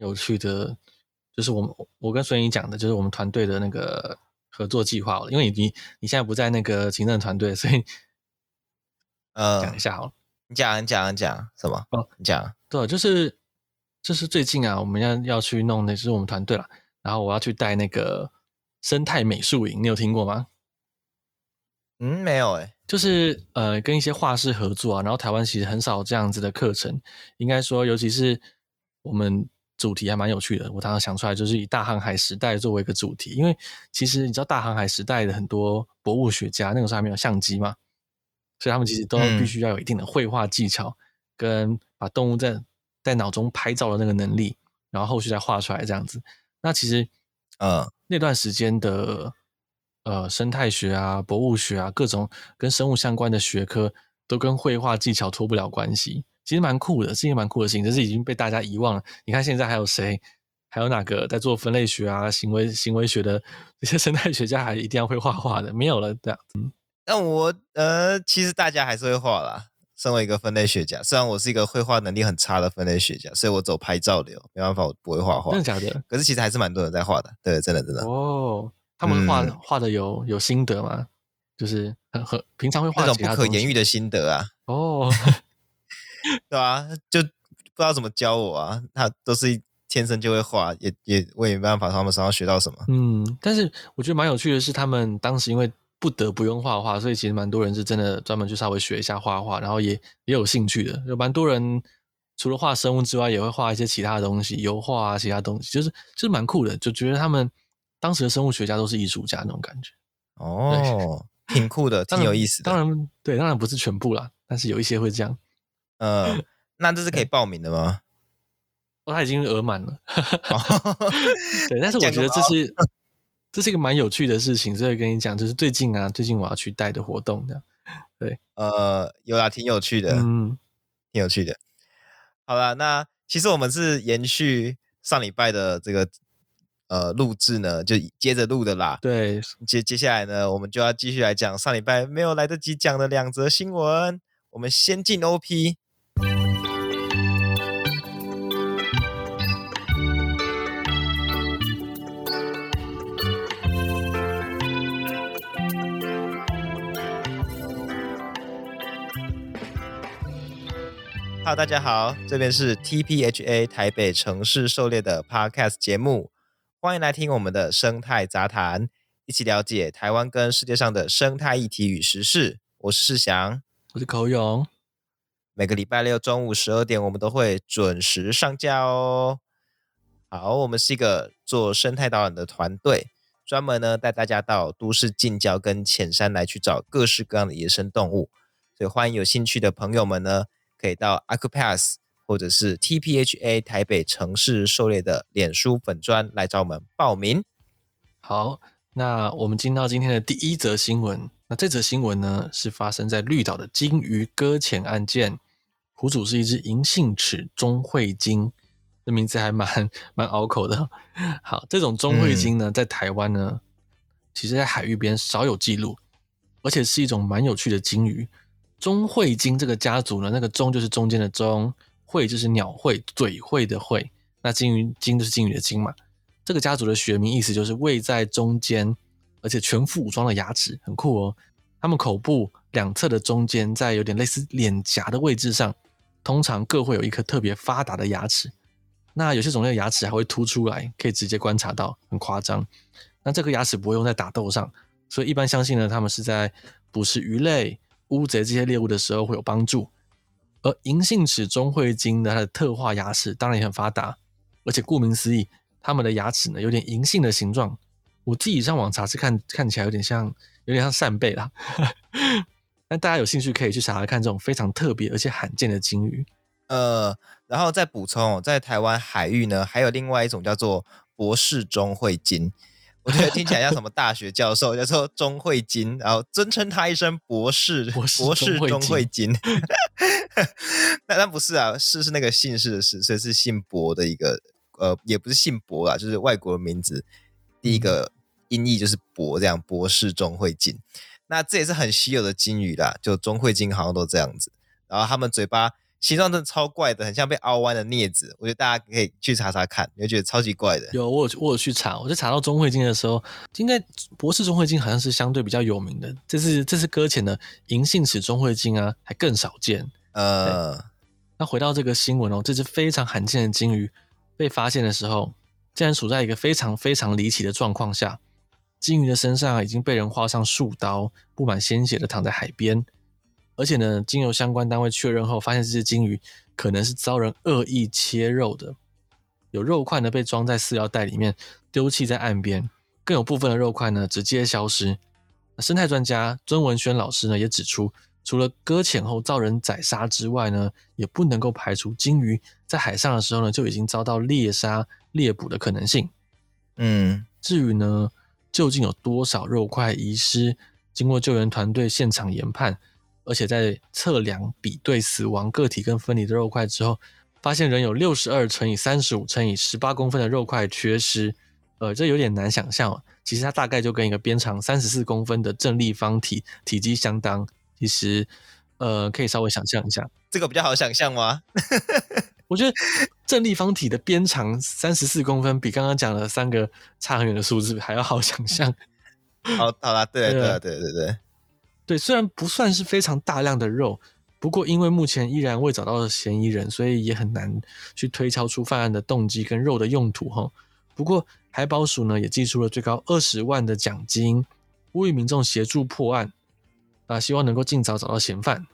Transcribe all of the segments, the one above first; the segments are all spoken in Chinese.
有趣的，就是我们我跟孙怡讲的，就是我们团队的那个合作计划。因为你你现在不在那个行政团队，所以呃，讲一下好了。你讲，你讲，你讲什么？哦，你讲。对，就是就是最近啊，我们要要去弄的就是我们团队了，然后我要去带那个生态美术营，你有听过吗？嗯，没有诶、欸。就是呃，跟一些画室合作啊，然后台湾其实很少这样子的课程。应该说，尤其是我们主题还蛮有趣的。我当时想出来，就是以大航海时代作为一个主题，因为其实你知道大航海时代的很多博物学家，那个时候还没有相机嘛，所以他们其实都必须要有一定的绘画技巧，跟把动物在在脑中拍照的那个能力，然后后续再画出来这样子。那其实呃那段时间的。呃，生态学啊，博物学啊，各种跟生物相关的学科都跟绘画技巧脱不了关系。其实蛮酷的，是一个蛮酷的事情，只是已经被大家遗忘了。你看现在还有谁？还有哪个在做分类学啊、行为行为学的这些生态学家还一定要会画画的？没有了，这样子。那我呃，其实大家还是会画啦。身为一个分类学家，虽然我是一个绘画能力很差的分类学家，所以我走拍照流，没办法，我不会画画。真的假的？可是其实还是蛮多人在画的。对，真的真的。哦。他们画画的有有心得吗？就是很很平常会画那种不可言喻的心得啊。哦，对啊，就不知道怎么教我啊。他都是天生就会画，也也我也没办法从他们身上学到什么。嗯，但是我觉得蛮有趣的是，他们当时因为不得不用画画，所以其实蛮多人是真的专门去稍微学一下画画，然后也也有兴趣的。有蛮多人除了画生物之外，也会画一些其他的东西，油画啊，其他东西，就是就是蛮酷的，就觉得他们。当时的生物学家都是艺术家那种感觉哦，挺酷的，挺有意思的。当然，对，当然不是全部啦，但是有一些会这样。呃，那这是可以报名的吗？哦，他已经额满了。对，但是我觉得这是这是一个蛮有趣的事情，所以跟你讲，就是最近啊，最近我要去带的活动这样。对，呃，有啦，挺有趣的，嗯，挺有趣的。好了，那其实我们是延续上礼拜的这个。呃，录制呢就接着录的啦。对，接接下来呢，我们就要继续来讲上礼拜没有来得及讲的两则新闻。我们先进 OP。Hello，大家好，这边是 TPHA 台北城市狩猎的 Podcast 节目。欢迎来听我们的生态杂谈，一起了解台湾跟世界上的生态议题与时事。我是世祥，我是口勇。每个礼拜六中午十二点，我们都会准时上架哦。好，我们是一个做生态导览的团队，专门呢带大家到都市近郊跟浅山来去找各式各样的野生动物。所以欢迎有兴趣的朋友们呢，可以到 Acupass。或者是 TPHA 台北城市狩猎的脸书粉砖来找我们报名。好，那我们进到今天的第一则新闻。那这则新闻呢，是发生在绿岛的鲸鱼搁浅案件，苦主是一只银杏齿中喙鲸，这名字还蛮蛮拗口的。好，这种中喙鲸呢，在台湾呢，其实在海域边少有记录，而且是一种蛮有趣的鲸鱼。中喙鲸这个家族呢，那个中就是中间的中。喙就是鸟喙，嘴喙的喙，那鲸鱼鲸就是鲸鱼的鲸嘛。这个家族的学名意思就是位在中间，而且全副武装的牙齿很酷哦。它们口部两侧的中间，在有点类似脸颊的位置上，通常各会有一颗特别发达的牙齿。那有些种类的牙齿还会凸出来，可以直接观察到，很夸张。那这颗牙齿不会用在打斗上，所以一般相信呢，它们是在捕食鱼类、乌贼这些猎物的时候会有帮助。而银杏齿中喙鲸呢它的特化牙齿当然也很发达，而且顾名思义，它们的牙齿呢有点银杏的形状。我自己上网查是看看起来有点像，有点像扇贝啦。那大家有兴趣可以去查查看这种非常特别而且罕见的鲸鱼。呃，然后再补充，在台湾海域呢，还有另外一种叫做博士中喙鲸。我觉得听起来像什么大学教授，叫做钟慧金，然后尊称他一声博士，博士中喙鲸。那那不是啊，是是那个姓氏的氏，所以是姓博的一个，呃，也不是姓博啊，就是外国的名字，第一个音译就是博，这样博士钟慧金。那这也是很稀有的金鱼啦，就钟慧金好像都这样子，然后他们嘴巴形状真的超怪的，很像被凹弯的镊子。我觉得大家可以去查查看，你会觉得超级怪的。有我有我有去查，我在查到钟会金的时候，应该博士钟会金好像是相对比较有名的。这是这是搁浅的银杏齿钟会金啊，还更少见。呃，那回到这个新闻哦，这只非常罕见的鲸鱼被发现的时候，竟然处在一个非常非常离奇的状况下。鲸鱼的身上已经被人划上数刀，布满鲜血的躺在海边。而且呢，经由相关单位确认后，发现这些鲸鱼可能是遭人恶意切肉的，有肉块呢被装在饲料袋里面丢弃在岸边，更有部分的肉块呢直接消失。生态专家尊文轩老师呢也指出，除了搁浅后遭人宰杀之外呢，也不能够排除鲸鱼在海上的时候呢就已经遭到猎杀猎捕的可能性。嗯，至于呢，究竟有多少肉块遗失？经过救援团队现场研判。而且在测量比对死亡个体跟分离的肉块之后，发现仍有六十二乘以三十五乘以十八公分的肉块缺失。呃，这有点难想象哦。其实它大概就跟一个边长三十四公分的正立方体体积相当。其实，呃，可以稍微想象一下。这个比较好想象吗？我觉得正立方体的边长三十四公分，比刚刚讲的三个差很远的数字还要好想象。好，好啦，对 对对对对。对，虽然不算是非常大量的肉，不过因为目前依然未找到嫌疑人，所以也很难去推敲出犯案的动机跟肉的用途哈。不过海保署呢也寄出了最高二十万的奖金，呼吁民众协助破案啊，希望能够尽早找到嫌犯。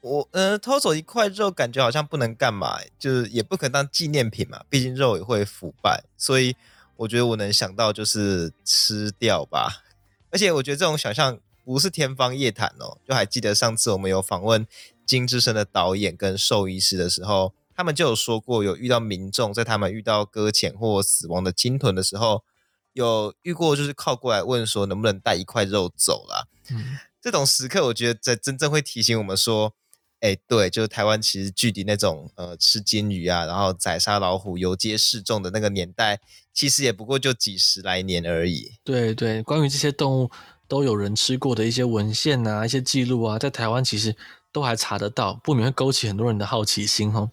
我呃偷走一块肉，感觉好像不能干嘛，就是也不可能当纪念品嘛，毕竟肉也会腐败，所以我觉得我能想到就是吃掉吧。而且我觉得这种想象。不是天方夜谭哦，就还记得上次我们有访问《金志声》的导演跟兽医师的时候，他们就有说过，有遇到民众在他们遇到搁浅或死亡的鲸豚的时候，有遇过就是靠过来问说能不能带一块肉走啦。嗯，这种时刻，我觉得在真正会提醒我们说，哎，对，就是台湾其实距离那种呃吃鲸鱼啊，然后宰杀老虎游街示众的那个年代，其实也不过就几十来年而已。对对，关于这些动物。都有人吃过的一些文献啊，一些记录啊，在台湾其实都还查得到，不免会勾起很多人的好奇心哈。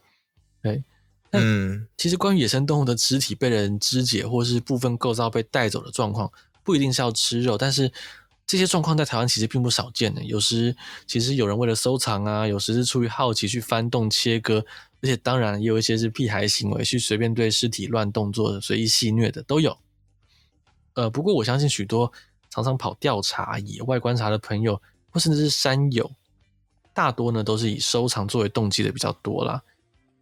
对，嗯，其实关于野生动物的肢体被人肢解，或是部分构造被带走的状况，不一定是要吃肉，但是这些状况在台湾其实并不少见的。有时其实有人为了收藏啊，有时是出于好奇去翻动切割，而且当然也有一些是屁孩行为，去随便对尸体乱动作的、随意戏虐的都有。呃，不过我相信许多。常常跑调查、野外观察的朋友，或甚至是山友，大多呢都是以收藏作为动机的比较多啦。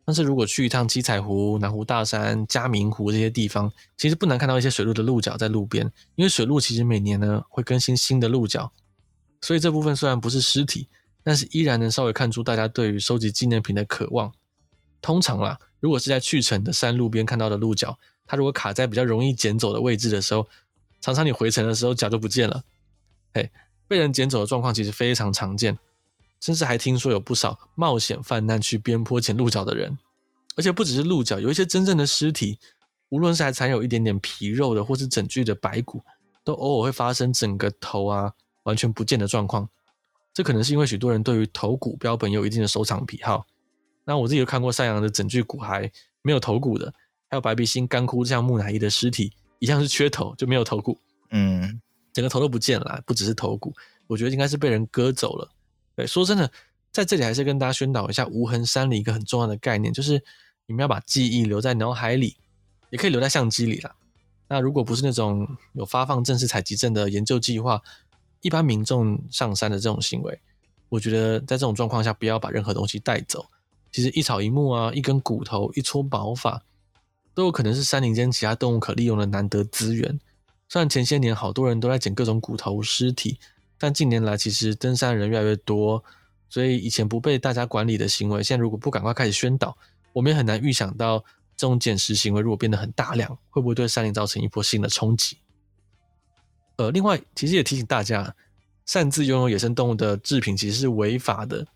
但是如果去一趟七彩湖、南湖大山、嘉明湖这些地方，其实不难看到一些水路的鹿角在路边，因为水路其实每年呢会更新新的鹿角，所以这部分虽然不是尸体，但是依然能稍微看出大家对于收集纪念品的渴望。通常啦，如果是在去程的山路边看到的鹿角，它如果卡在比较容易捡走的位置的时候，常常你回程的时候脚就不见了，嘿，被人捡走的状况其实非常常见，甚至还听说有不少冒险犯难去边坡捡鹿角的人，而且不只是鹿角，有一些真正的尸体，无论是还残有一点点皮肉的，或是整具的白骨，都偶尔会发生整个头啊完全不见的状况。这可能是因为许多人对于头骨标本有一定的收藏癖好。那我自己有看过山羊的整具骨骸没有头骨的，还有白鼻心干枯像木乃伊的尸体。一样是缺头，就没有头骨，嗯，整个头都不见了，不只是头骨，我觉得应该是被人割走了。对，说真的，在这里还是跟大家宣导一下无痕山林一个很重要的概念，就是你们要把记忆留在脑海里，也可以留在相机里啦。那如果不是那种有发放正式采集证的研究计划，一般民众上山的这种行为，我觉得在这种状况下，不要把任何东西带走。其实一草一木啊，一根骨头，一撮毛发。都有可能是山林间其他动物可利用的难得资源。虽然前些年好多人都在捡各种骨头尸体，但近年来其实登山人越来越多，所以以前不被大家管理的行为，现在如果不赶快开始宣导，我们也很难预想到这种捡拾行为如果变得很大量，会不会对山林造成一波新的冲击？呃，另外其实也提醒大家，擅自拥有野生动物的制品其实是违法的。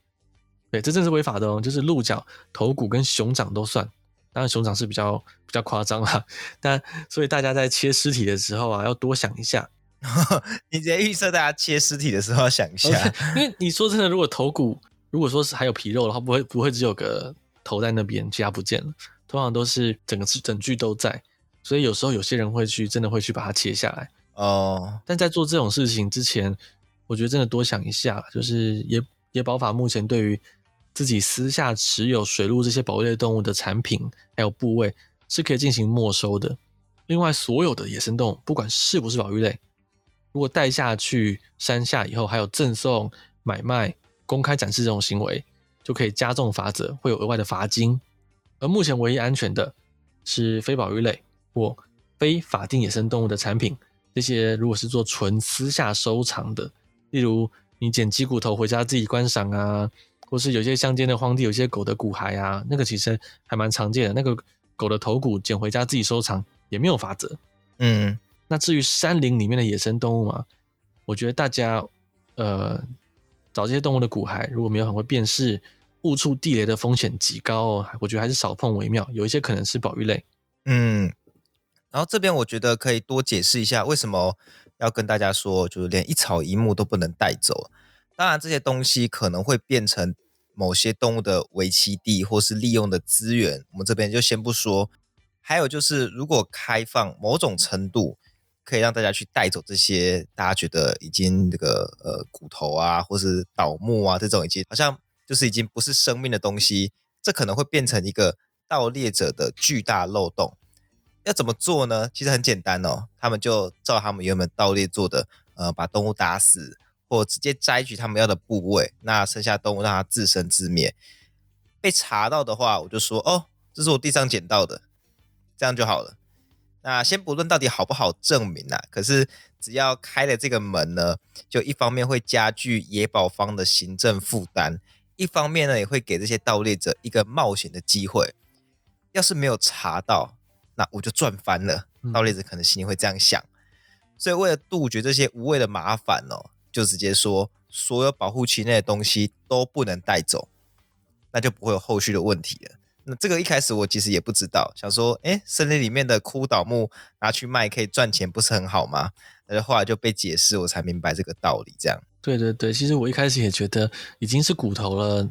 对，这真是违法的哦，就是鹿角、头骨跟熊掌都算。当然，熊掌是比较比较夸张啦，但所以大家在切尸体的时候啊，要多想一下。你直接预测大家切尸体的时候要想一下，因为你说真的，如果头骨如如果说是还有皮肉的话，不会不会只有个头在那边，其他不见了。通常都是整个整具都在，所以有时候有些人会去真的会去把它切下来哦。但在做这种事情之前，我觉得真的多想一下，就是野野保法目前对于自己私下持有水鹿这些保育类动物的产品还有部位是可以进行没收的。另外，所有的野生动物，不管是不是保育类，如果带下去山下以后，还有赠送、买卖。公开展示这种行为，就可以加重罚则，会有额外的罚金。而目前唯一安全的是非保育类或非法定野生动物的产品。这些如果是做纯私下收藏的，例如你捡鸡骨头回家自己观赏啊，或是有些乡间的荒地，有些狗的骨骸啊，那个其实还蛮常见的。那个狗的头骨捡回家自己收藏也没有法则。嗯，那至于山林里面的野生动物嘛，我觉得大家呃。找这些动物的骨骸，如果没有很会辨识，误触地雷的风险极高哦。我觉得还是少碰为妙。有一些可能是保育类，嗯。然后这边我觉得可以多解释一下，为什么要跟大家说，就是连一草一木都不能带走。当然，这些东西可能会变成某些动物的围栖地，或是利用的资源。我们这边就先不说。还有就是，如果开放某种程度。可以让大家去带走这些大家觉得已经这个呃骨头啊，或是倒木啊这种已经好像就是已经不是生命的东西，这可能会变成一个盗猎者的巨大漏洞。要怎么做呢？其实很简单哦，他们就照他们原本盗猎做的，呃，把动物打死，或直接摘取他们要的部位，那剩下动物让它自生自灭。被查到的话，我就说哦，这是我地上捡到的，这样就好了。那先不论到底好不好证明啊，可是只要开了这个门呢，就一方面会加剧野保方的行政负担，一方面呢也会给这些盗猎者一个冒险的机会。要是没有查到，那我就赚翻了。盗猎者可能心里会这样想，所以为了杜绝这些无谓的麻烦哦，就直接说所有保护期内的东西都不能带走，那就不会有后续的问题了。那这个一开始我其实也不知道，想说，哎，森林里面的枯倒木拿去卖可以赚钱，不是很好吗？但是后来就被解释，我才明白这个道理。这样，对对对，其实我一开始也觉得已经是骨头了，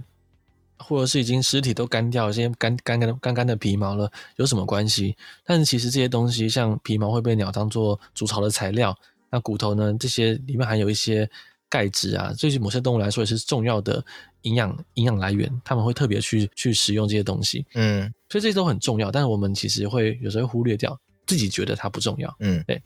或者是已经尸体都干掉，这些干干干干干的皮毛了，有什么关系？但是其实这些东西，像皮毛会被鸟当做筑巢的材料，那骨头呢，这些里面含有一些。钙质啊，对于某些动物来说也是重要的营养营养来源，他们会特别去去使用这些东西，嗯，所以这些都很重要。但是我们其实会有时候会忽略掉，自己觉得它不重要，嗯，对。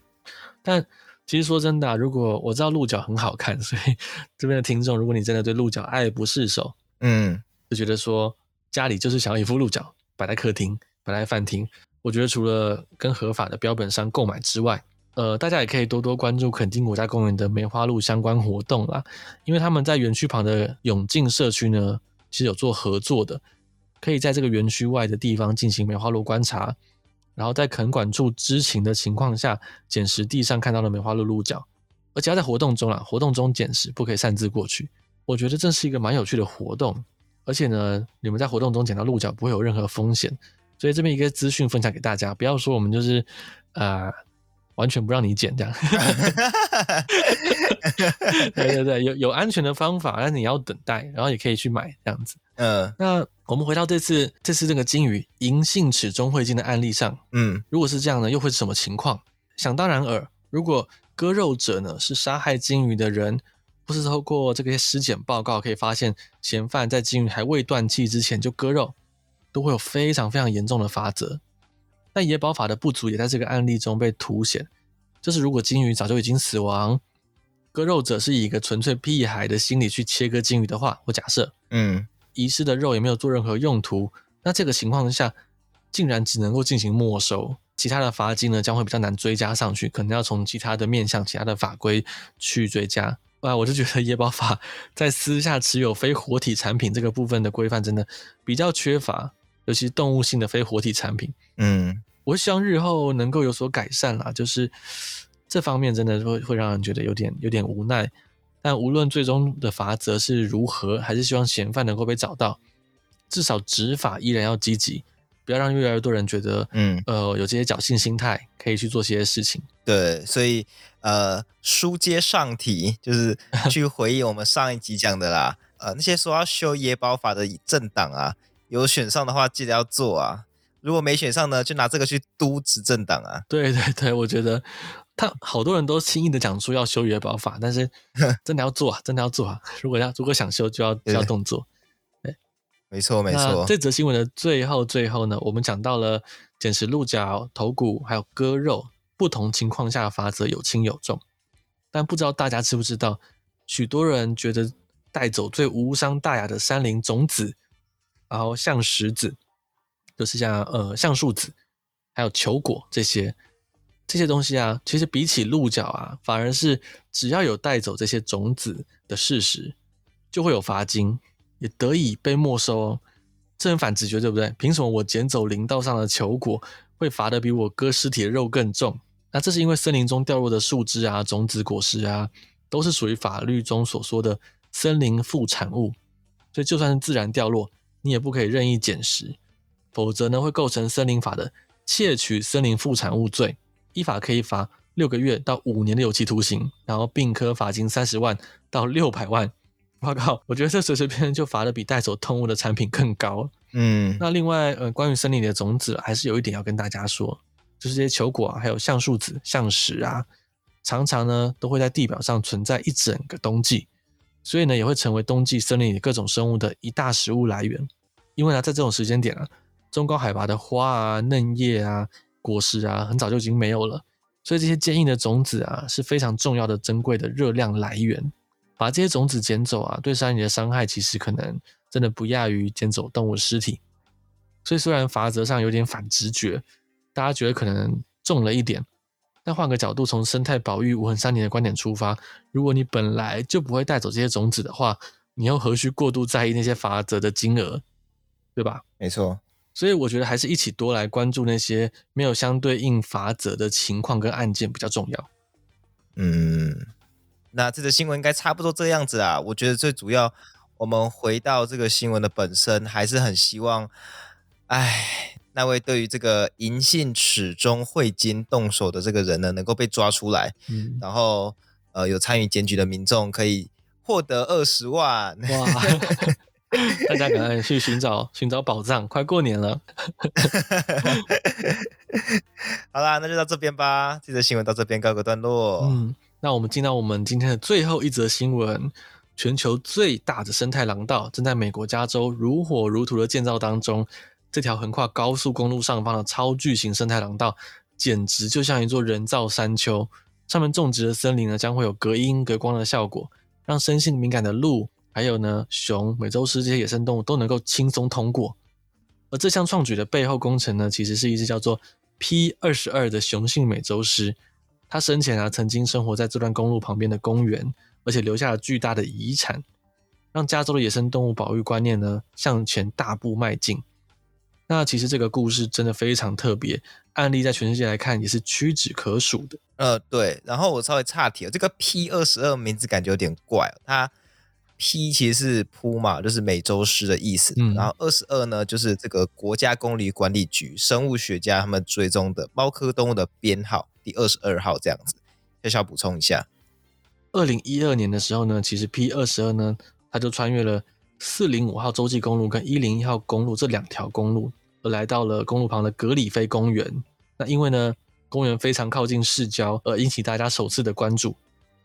但其实说真的啊，如果我知道鹿角很好看，所以 这边的听众，如果你真的对鹿角爱不释手，嗯，就觉得说家里就是想要一副鹿角摆在客厅、摆在饭厅，我觉得除了跟合法的标本商购买之外，呃，大家也可以多多关注垦丁国家公园的梅花鹿相关活动啦，因为他们在园区旁的永靖社区呢，其实有做合作的，可以在这个园区外的地方进行梅花鹿观察，然后在垦管处知情的情况下捡拾地上看到的梅花鹿鹿角，而且要在活动中啊，活动中捡拾，不可以擅自过去。我觉得这是一个蛮有趣的活动，而且呢，你们在活动中捡到鹿角不会有任何风险，所以这边一个资讯分享给大家，不要说我们就是啊。呃完全不让你剪这样，对对对，有有安全的方法，但是你要等待，然后也可以去买这样子。嗯，那我们回到这次这次这个金鱼银杏齿中喙鲸的案例上，嗯，如果是这样呢，又会是什么情况？想当然耳，如果割肉者呢是杀害金鱼的人，或是透过这个尸检报告可以发现嫌犯在金鱼还未断气之前就割肉，都会有非常非常严重的罚则。但野保法的不足也在这个案例中被凸显，就是如果鲸鱼早就已经死亡，割肉者是以一个纯粹屁孩的心理去切割鲸鱼的话，我假设，嗯，遗失的肉也没有做任何用途，那这个情况下，竟然只能够进行没收，其他的罚金呢将会比较难追加上去，可能要从其他的面向、其他的法规去追加。啊，我就觉得野保法 在私下持有非活体产品这个部分的规范真的比较缺乏，尤其是动物性的非活体产品，嗯。我希望日后能够有所改善啦，就是这方面真的会会让人觉得有点有点无奈。但无论最终的罚则是如何，还是希望嫌犯能够被找到，至少执法依然要积极，不要让越来越多人觉得，嗯，呃，有这些侥幸心态可以去做些事情。对，所以呃，书接上题，就是 去回忆我们上一集讲的啦。呃，那些说要修野保法的政党啊，有选上的话记得要做啊，如果没选上呢，就拿这个去督执政党啊。对对对，我觉得他好多人都轻易的讲出要修约保法，但是 真的要做啊，真的要做啊。如果要如果想修，就要就要动作。对，没错没错。这则新闻的最后最后呢，我们讲到了捡拾鹿角、头骨还有割肉，不同情况下的罚则有轻有重。但不知道大家知不知道，许多人觉得带走最无伤大雅的山林种子，然后橡石子，就是像呃橡树子，还有球果这些这些东西啊，其实比起鹿角啊，反而是只要有带走这些种子的事实，就会有罚金，也得以被没收哦。这很反直觉，对不对？凭什么我捡走林道上的球果，会罚得比我割尸体的肉更重？那这是因为森林中掉落的树枝啊、种子、果实啊，都是属于法律中所说的森林副产物，所以就算是自然掉落，你也不可以任意捡拾，否则呢会构成森林法的窃取森林副产物罪，依法可以罚六个月到五年的有期徒刑，然后并科罚金三十万到六百万。我靠，我觉得这随随便便就罚的比带走动物的产品更高。嗯，那另外呃，关于森林里的种子，还是有一点要跟大家说。就是这些球果啊，还有橡树子、橡石啊，常常呢都会在地表上存在一整个冬季，所以呢也会成为冬季森林里各种生物的一大食物来源。因为呢，在这种时间点啊，中高海拔的花啊、嫩叶啊、果实啊，很早就已经没有了，所以这些坚硬的种子啊是非常重要的、珍贵的热量来源。把这些种子捡走啊，对山林的伤害其实可能真的不亚于捡走动物尸体。所以虽然法则上有点反直觉。大家觉得可能重了一点，但换个角度，从生态保育无痕山林的观点出发，如果你本来就不会带走这些种子的话，你又何须过度在意那些法则的金额，对吧？没错，所以我觉得还是一起多来关注那些没有相对应法则的情况跟案件比较重要。嗯，那这个新闻应该差不多这样子啊。我觉得最主要，我们回到这个新闻的本身，还是很希望，哎。那位对于这个银杏齿中汇金动手的这个人呢，能够被抓出来，嗯、然后呃，有参与检举的民众可以获得二十万。哇！大家赶快去寻找寻找宝藏，快过年了。好啦，那就到这边吧。这则新闻到这边告个段落。嗯，那我们进到我们今天的最后一则新闻：全球最大的生态廊道正在美国加州如火如荼的建造当中。这条横跨高速公路上方的超巨型生态廊道，简直就像一座人造山丘。上面种植的森林呢，将会有隔音隔光的效果，让生性敏感的鹿，还有呢熊、美洲狮这些野生动物都能够轻松通过。而这项创举的背后工程呢，其实是一只叫做 P 二十二的雄性美洲狮。它生前啊曾经生活在这段公路旁边的公园，而且留下了巨大的遗产，让加州的野生动物保育观念呢向前大步迈进。那其实这个故事真的非常特别，案例在全世界来看也是屈指可数的。呃，对。然后我稍微岔题了，这个 P 二十二名字感觉有点怪，它 P 其实是 Puma，就是美洲狮的意思。嗯。然后二十二呢，就是这个国家公理管理局生物学家他们追踪的猫科动物的编号，第二十二号这样子。小小补充一下，二零一二年的时候呢，其实 P 二十二呢，它就穿越了四零五号洲际公路跟一零一号公路这两条公路。而来到了公路旁的格里菲公园，那因为呢，公园非常靠近市郊，而引起大家首次的关注。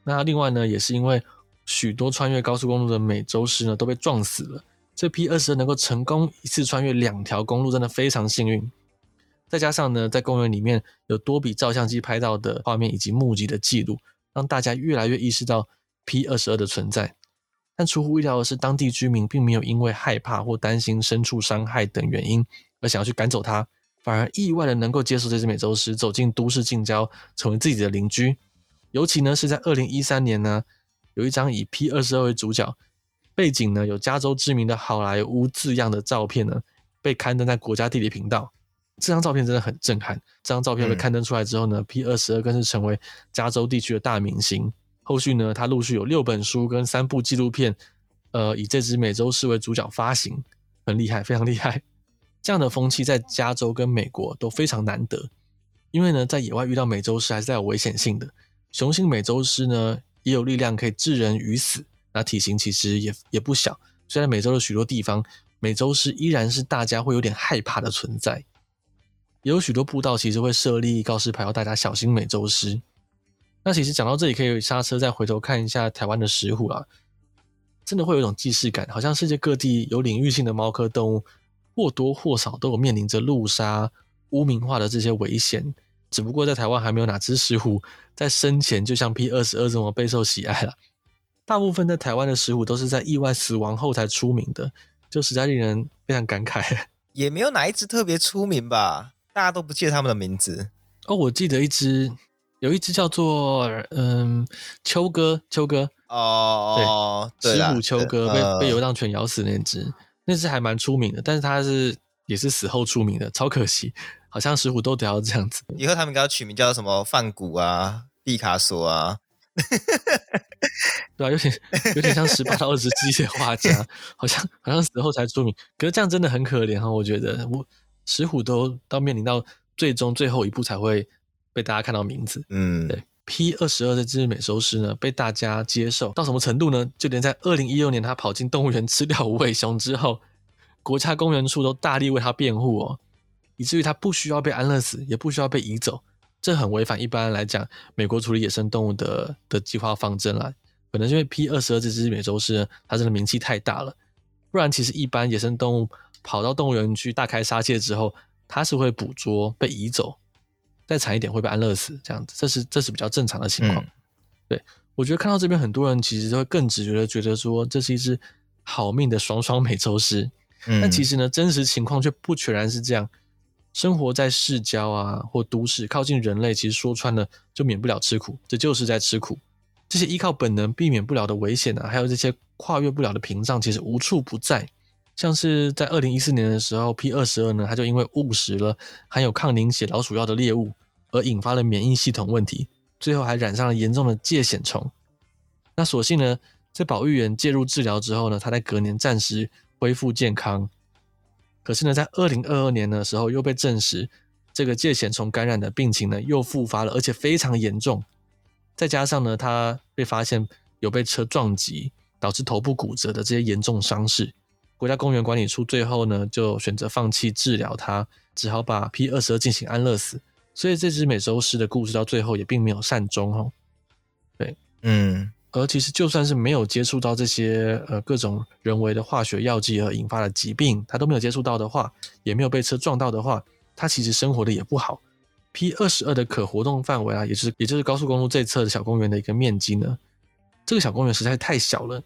那另外呢，也是因为许多穿越高速公路的美洲狮呢都被撞死了，这 P 二十二能够成功一次穿越两条公路，真的非常幸运。再加上呢，在公园里面有多笔照相机拍到的画面以及目击的记录，让大家越来越意识到 P 二十二的存在。但出乎意料的是，当地居民并没有因为害怕或担心牲畜伤害等原因。而想要去赶走它，反而意外的能够接受这只美洲狮走进都市近郊，成为自己的邻居。尤其呢是在二零一三年呢，有一张以 P 二十二为主角，背景呢有加州知名的好莱坞字样的照片呢，被刊登在国家地理频道。这张照片真的很震撼。这张照片被刊登出来之后呢，嗯，P 二十二更是成为加州地区的大明星。后续呢，他陆续有六本书跟三部纪录片，呃，以这只美洲狮为主角发行，很厉害，非常厉害。这样的风气在加州跟美国都非常难得，因为呢，在野外遇到美洲狮还是带有危险性的。雄性美洲狮呢，也有力量可以置人于死，那体型其实也也不小，虽然美洲的许多地方，美洲狮依然是大家会有点害怕的存在。也有许多步道其实会设立告示牌，要大家小心美洲狮。那其实讲到这里，可以刹车，再回头看一下台湾的石虎啊，真的会有一种既视感，好像世界各地有领域性的猫科动物，或多或少都有面临着路杀、污名化的这些危险。只不过在台湾还没有哪只石虎在生前就像 P 二十二这么备受喜爱了。大部分在台湾的石虎都是在意外死亡后才出名的，就实在令人非常感慨。也没有哪一只特别出名吧，大家都不记得他们的名字。哦，我记得一只，有一只叫做嗯秋哥，秋哥哦，对，石虎秋哥被、呃、被游荡犬咬死那只，那只还蛮出名的，但是它是也是死后出名的，超可惜。好像石虎都得要这样子，以后他们给它取名叫什么梵谷啊、毕卡索啊，对啊，有点有点像十八到二十世纪的画家，好像好像死后才出名，可是这样真的很可怜哈，我觉得我石虎都到面临到最终最后一步才会被大家看到名字，嗯，对，P 二十二的这只美洲狮呢，被大家接受到什么程度呢？就连在二零一六年它跑进动物园吃掉无尾熊之后，国家公园处都大力为它辩护哦。以至于它不需要被安乐死，也不需要被移走，这很违反一般来讲美国处理野生动物的的计划方针啦。可能是因为 P 二十二这只美洲狮，它真的名气太大了。不然，其实一般野生动物跑到动物园去大开杀戒之后，它是会捕捉、被移走，再惨一点会被安乐死，这样子，这是这是比较正常的情况。嗯、对，我觉得看到这边很多人其实就会更直觉的觉得说，这是一只好命的双双美洲狮。嗯、但其实呢，真实情况却不全然是这样。生活在市郊啊，或都市，靠近人类，其实说穿了就免不了吃苦，这就是在吃苦。这些依靠本能避免不了的危险啊，还有这些跨越不了的屏障，其实无处不在。像是在二零一四年的时候，P 二十二呢，它就因为误食了含有抗凝血老鼠药的猎物，而引发了免疫系统问题，最后还染上了严重的疥癬虫。那所幸呢，在保育员介入治疗之后呢，它在隔年暂时恢复健康。可是呢，在二零二二年的时候，又被证实这个疥癬虫感染的病情呢又复发了，而且非常严重。再加上呢，他被发现有被车撞击，导致头部骨折的这些严重伤势。国家公园管理处最后呢就选择放弃治疗他，只好把 P 二十二进行安乐死。所以这只美洲狮的故事到最后也并没有善终哦。对，嗯。而其实，就算是没有接触到这些呃各种人为的化学药剂而引发的疾病，他都没有接触到的话，也没有被车撞到的话，他其实生活的也不好。P 二十二的可活动范围啊，也就是也就是高速公路这侧的小公园的一个面积呢，这个小公园实在太小了，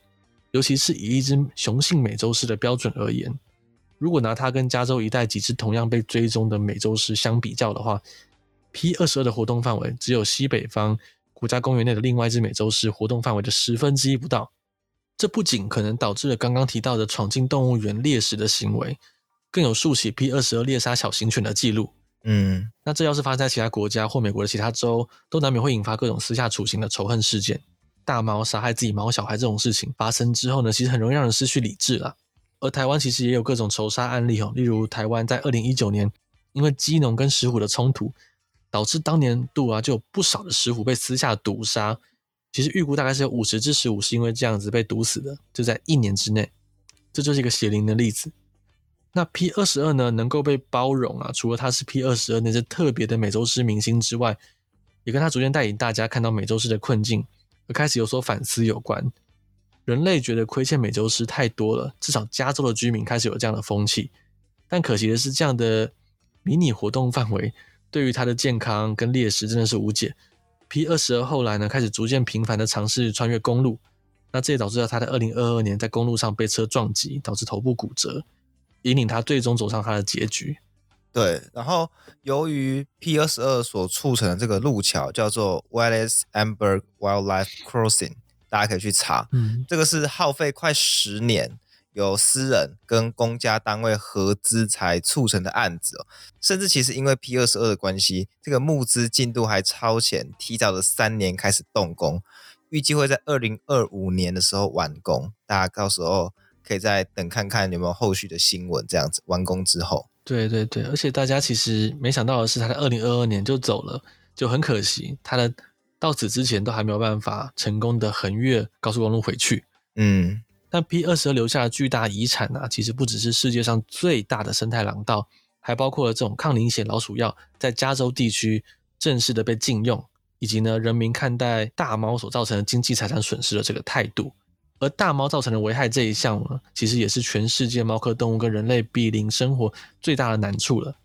尤其是以一只雄性美洲狮的标准而言，如果拿它跟加州一带几只同样被追踪的美洲狮相比较的话，P 二十二的活动范围只有西北方。国家公园内的另外一只美洲狮活动范围的十分之一不到，这不仅可能导致了刚刚提到的闯进动物园猎食的行为，更有数起 P 二十二猎杀小型犬的记录。嗯，那这要是发生在其他国家或美国的其他州，都难免会引发各种私下处刑的仇恨事件。大猫杀害自己毛小孩这种事情发生之后呢，其实很容易让人失去理智了。而台湾其实也有各种仇杀案例哦，例如台湾在二零一九年因为鸡农跟石虎的冲突。导致当年度啊，就有不少的石虎被私下毒杀。其实预估大概是有五十只石虎是因为这样子被毒死的，就在一年之内。这就是一个血淋的例子。那 P 二十二呢，能够被包容啊，除了它是 P 二十二那只特别的美洲狮明星之外，也跟它逐渐带领大家看到美洲狮的困境，而开始有所反思有关。人类觉得亏欠美洲狮太多了，至少加州的居民开始有这样的风气。但可惜的是，这样的迷你活动范围。对于他的健康跟猎食真的是无解。P 二十二后来呢，开始逐渐频繁的尝试穿越公路，那这也导致了他在二零二二年在公路上被车撞击，导致头部骨折，引领他最终走上他的结局。对，然后由于 P 二十二所促成的这个路桥叫做 Wallis-Amberg Wildlife Crossing，大家可以去查，嗯，这个是耗费快十年。由私人跟公家单位合资才促成的案子哦，甚至其实因为 P 二十二的关系，这个募资进度还超前，提早了三年开始动工，预计会在二零二五年的时候完工。大家到时候可以再等看看有没有后续的新闻，这样子完工之后。对对对，而且大家其实没想到的是，他在二零二二年就走了，就很可惜，他的到此之前都还没有办法成功的横越高速公路回去。嗯。但 P 二十二留下的巨大遗产啊，其实不只是世界上最大的生态廊道，还包括了这种抗凝血老鼠药在加州地区正式的被禁用，以及呢人民看待大猫所造成的经济财产损失的这个态度。而大猫造成的危害这一项呢，其实也是全世界猫科动物跟人类比邻生活最大的难处了。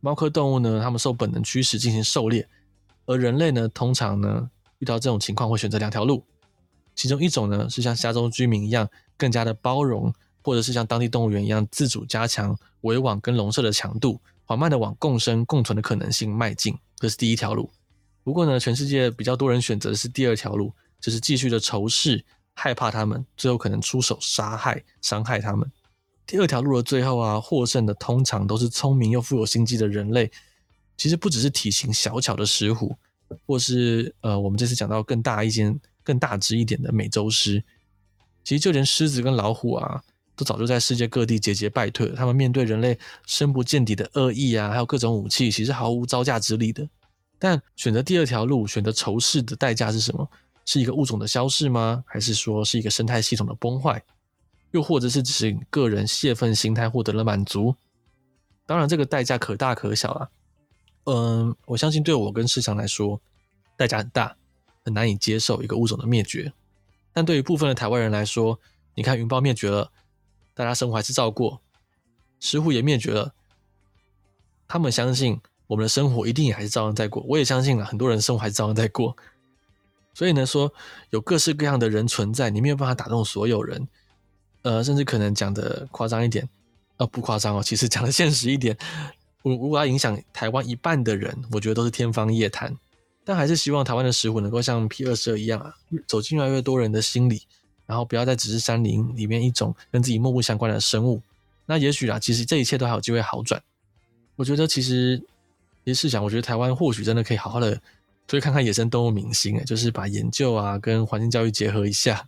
猫科动物呢，它们受本能驱使进行狩猎，而人类呢，通常呢遇到这种情况会选择两条路。其中一种呢，是像加州居民一样更加的包容，或者是像当地动物园一样自主加强围网跟笼舍的强度，缓慢的往共生共存的可能性迈进，这是第一条路。不过呢，全世界比较多人选择的是第二条路，就是继续的仇视、害怕他们，最后可能出手杀害、伤害他们。第二条路的最后啊，获胜的通常都是聪明又富有心机的人类。其实不只是体型小巧的石虎，或是呃，我们这次讲到更大一间。更大只一点的美洲狮，其实就连狮子跟老虎啊，都早就在世界各地节节败退了。他们面对人类深不见底的恶意啊，还有各种武器，其实毫无招架之力的。但选择第二条路，选择仇视的代价是什么？是一个物种的消逝吗？还是说是一个生态系统的崩坏？又或者是只是个人泄愤心态获得了满足？当然，这个代价可大可小啊。嗯，我相信对我跟市场来说，代价很大。难以接受一个物种的灭绝，但对于部分的台湾人来说，你看云豹灭绝了，大家生活还是照过；石虎也灭绝了，他们相信我们的生活一定也还是照样在过。我也相信了，很多人生活还是照样在过。所以呢，说有各式各样的人存在，你没有办法打动所有人。呃，甚至可能讲的夸张一点，呃，不夸张哦，其实讲的现实一点，如果要影响台湾一半的人，我觉得都是天方夜谭。但还是希望台湾的石虎能够像 P 二十二一样啊，走进越来越多人的心里，然后不要再只是山林里面一种跟自己漠不相关的生物。那也许啊，其实这一切都还有机会好转。我觉得其实，其实试想，我觉得台湾或许真的可以好好的去看看野生动物明星，就是把研究啊跟环境教育结合一下。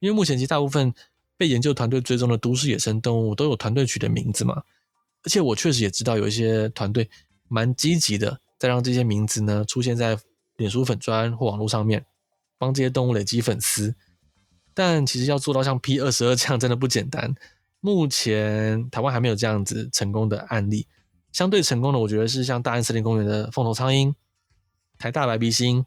因为目前其实大部分被研究团队追踪的都市野生动物都有团队取的名字嘛，而且我确实也知道有一些团队蛮积极的。再让这些名字呢出现在脸书粉砖或网络上面，帮这些动物累积粉丝。但其实要做到像 P 二十二这样真的不简单。目前台湾还没有这样子成功的案例。相对成功的，我觉得是像大安森林公园的凤头苍鹰、台大白鼻星，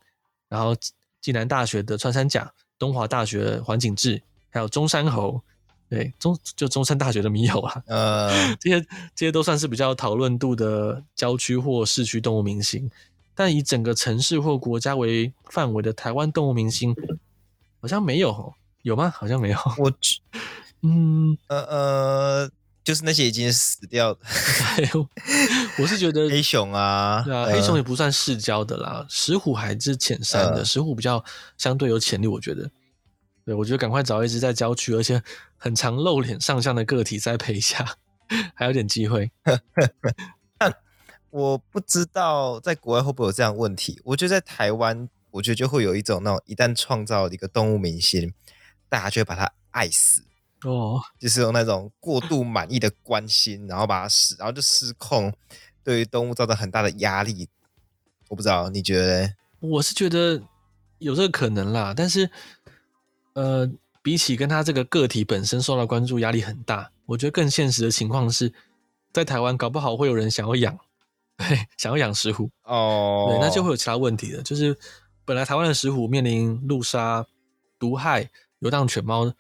然后暨南大学的穿山甲、东华大学环景志，还有中山猴。对，中就中山大学的迷友啊，呃，这些这些都算是比较讨论度的郊区或市区动物明星，但以整个城市或国家为范围的台湾动物明星，好像没有，有吗？好像没有。我，嗯，呃呃，就是那些已经死掉的。我是觉得黑熊啊，对啊，呃、黑熊也不算市郊的啦，石虎还是浅山的，呃、石虎比较相对有潜力，我觉得。对，我觉得赶快找一只在郊区，而且很常露脸上相的个体栽培一下，还有点机会。但我不知道在国外会不会有这样问题。我觉得在台湾，我觉得就会有一种那种，一旦创造一个动物明星，大家就会把它爱死哦，就是用那种过度满意的关心，然后把它失，然后就失控，对于动物造成很大的压力。我不知道你觉得？我是觉得有这个可能啦，但是。呃，比起跟他这个个体本身受到关注压力很大，我觉得更现实的情况是，在台湾搞不好会有人想要养，对，想要养石虎哦，对，那就会有其他问题了。就是本来台湾的石虎面临路杀、毒害、游荡犬猫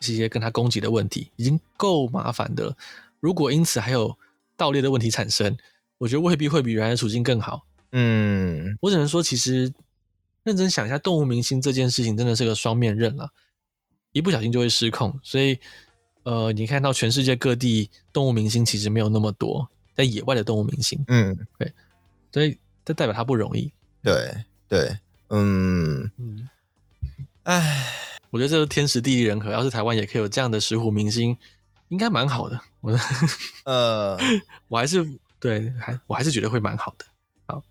这些跟它攻击的问题，已经够麻烦的了。如果因此还有盗猎的问题产生，我觉得未必会比原来的处境更好。嗯，我只能说，其实。认真想一下，动物明星这件事情真的是个双面刃了，一不小心就会失控。所以，呃，你看到全世界各地动物明星其实没有那么多，在野外的动物明星，嗯，对，所以这代表他不容易。对对，嗯嗯，哎，我觉得这是天时地利人和。要是台湾也可以有这样的石虎明星，应该蛮好的。我呃，我还是对，还我还是觉得会蛮好的。好，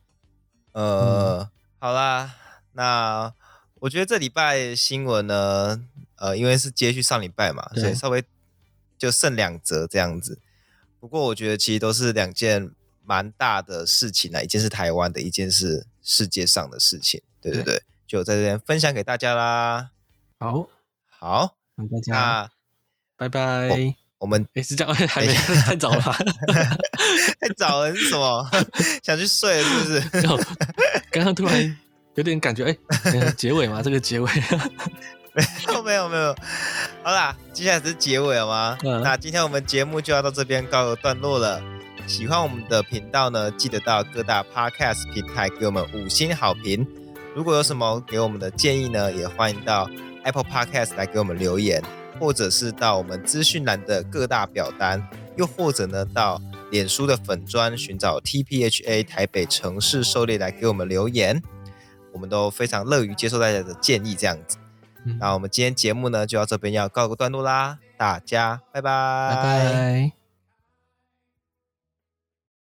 呃，嗯、好啦。那我觉得这礼拜新闻呢，呃，因为是接续上礼拜嘛，所以稍微就剩两则这样子。不过我觉得其实都是两件蛮大的事情呢，一件是台湾的，一件是世界上的事情。对对对，对就在这边分享给大家啦。好，好，那拜拜。我们哎，是这样，还没 太早了，太早了是什么？想去睡了是不是？刚刚突然有点感觉，哎，结尾嘛，这个结尾，没有没有没有。好啦，接下来是结尾了吗？嗯、那今天我们节目就要到这边告个段落了。喜欢我们的频道呢，记得到各大 Podcast 平台给我们五星好评。如果有什么给我们的建议呢，也欢迎到 Apple Podcast 来给我们留言。或者是到我们资讯栏的各大表单，又或者呢到脸书的粉砖寻找 TPHA 台北城市狩猎来给我们留言，我们都非常乐于接受大家的建议，这样子。嗯、那我们今天节目呢就到这边要告个段落啦，大家拜拜。拜拜。